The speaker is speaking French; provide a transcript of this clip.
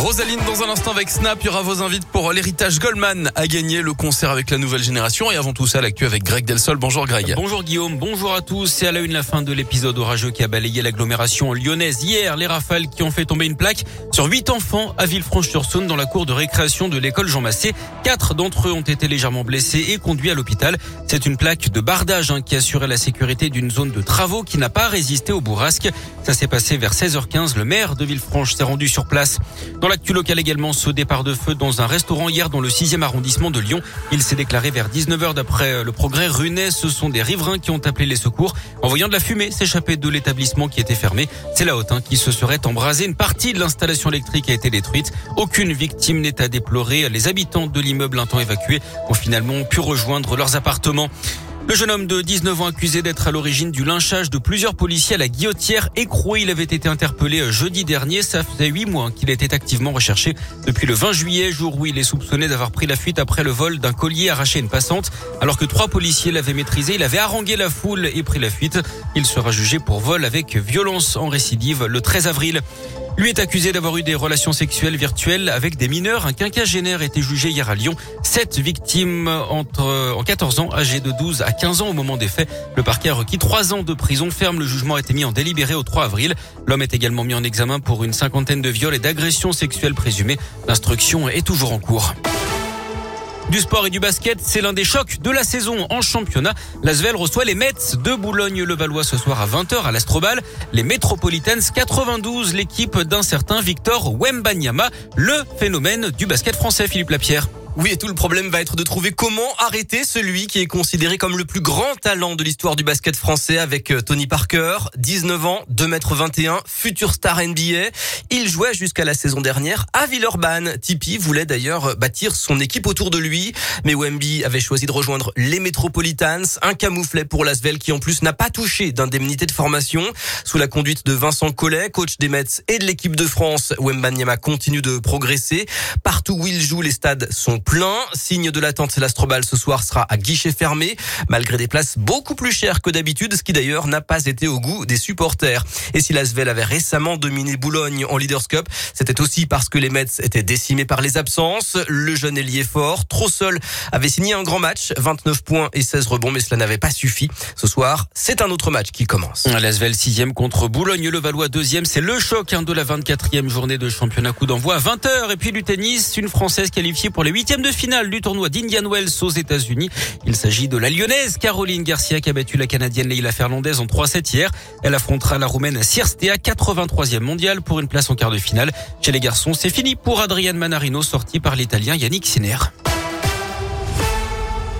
Rosaline, dans un instant avec Snap, il y aura vos invites pour l'héritage Goldman à gagner le concert avec la nouvelle génération. Et avant tout ça, l'actu avec Greg Delsol. Bonjour Greg. Bonjour Guillaume, bonjour à tous. C'est à la une la fin de l'épisode orageux qui a balayé l'agglomération lyonnaise hier. Les rafales qui ont fait tomber une plaque sur huit enfants à Villefranche-sur-Saône dans la cour de récréation de l'école Jean Massé. Quatre d'entre eux ont été légèrement blessés et conduits à l'hôpital. C'est une plaque de bardage hein, qui assurait la sécurité d'une zone de travaux qui n'a pas résisté au bourrasque. Ça s'est passé vers 16h15. Le maire de Villefranche s'est rendu sur place. L'actu local également, ce départ de feu dans un restaurant hier dans le 6e arrondissement de Lyon. Il s'est déclaré vers 19h d'après le progrès Runet. Ce sont des riverains qui ont appelé les secours en voyant de la fumée s'échapper de l'établissement qui était fermé. C'est la haute hein, qui se serait embrasée. Une partie de l'installation électrique a été détruite. Aucune victime n'est à déplorer. Les habitants de l'immeuble un temps évacué ont finalement pu rejoindre leurs appartements. Le jeune homme de 19 ans accusé d'être à l'origine du lynchage de plusieurs policiers à la guillotière écroué. Il avait été interpellé euh, jeudi dernier. Ça faisait huit mois qu'il était activement recherché depuis le 20 juillet, jour où il est soupçonné d'avoir pris la fuite après le vol d'un collier arraché à une passante. Alors que trois policiers l'avaient maîtrisé, il avait harangué la foule et pris la fuite. Il sera jugé pour vol avec violence en récidive le 13 avril. Lui est accusé d'avoir eu des relations sexuelles virtuelles avec des mineurs. Un quinquagénaire a été jugé hier à Lyon. Sept victimes entre, en 14 ans, âgées de 12 à 15 ans au moment des faits. Le parquet a requis trois ans de prison ferme. Le jugement a été mis en délibéré au 3 avril. L'homme est également mis en examen pour une cinquantaine de viols et d'agressions sexuelles présumées. L'instruction est toujours en cours. Du sport et du basket, c'est l'un des chocs de la saison en championnat. L'Asvel reçoit les Mets de Boulogne-le-Valois ce soir à 20h à l'Astrobal. Les Metropolitans 92, l'équipe d'un certain Victor Wembanyama, le phénomène du basket français, Philippe Lapierre. Oui, et tout le problème va être de trouver comment arrêter celui qui est considéré comme le plus grand talent de l'histoire du basket français avec euh, Tony Parker, 19 ans, 2 m 21, futur star NBA. Il jouait jusqu'à la saison dernière à Villeurbanne. Tipeee voulait d'ailleurs bâtir son équipe autour de lui, mais Wemby avait choisi de rejoindre les Metropolitans, un camouflet pour l'Asvel qui en plus n'a pas touché d'indemnité de formation. Sous la conduite de Vincent Collet, coach des Mets et de l'équipe de France, Wembanyama continue de progresser. Partout où il joue, les stades sont plein. Signe de l'attente, l'Astrobal ce soir sera à guichet fermé, malgré des places beaucoup plus chères que d'habitude, ce qui d'ailleurs n'a pas été au goût des supporters. Et si l'Asvel avait récemment dominé Boulogne en Leaders Cup, c'était aussi parce que les Mets étaient décimés par les absences. Le jeune ailier fort, trop seul, avait signé un grand match, 29 points et 16 rebonds, mais cela n'avait pas suffi. Ce soir, c'est un autre match qui commence. L'Asvel 6 contre Boulogne-le-Valois 2 C'est le choc hein, de la 24e journée de championnat coup d'envoi à 20h. Et puis du tennis, une Française qualifiée pour les 8 de finale du tournoi d'Indian Wells aux États-Unis. Il s'agit de la lyonnaise Caroline Garcia qui a battu la canadienne Leila Fernandez en 3-7 hier. Elle affrontera la roumaine Sierstea, 83e mondiale pour une place en quart de finale. Chez les garçons, c'est fini pour Adrian Manarino sorti par l'italien Yannick Sinner.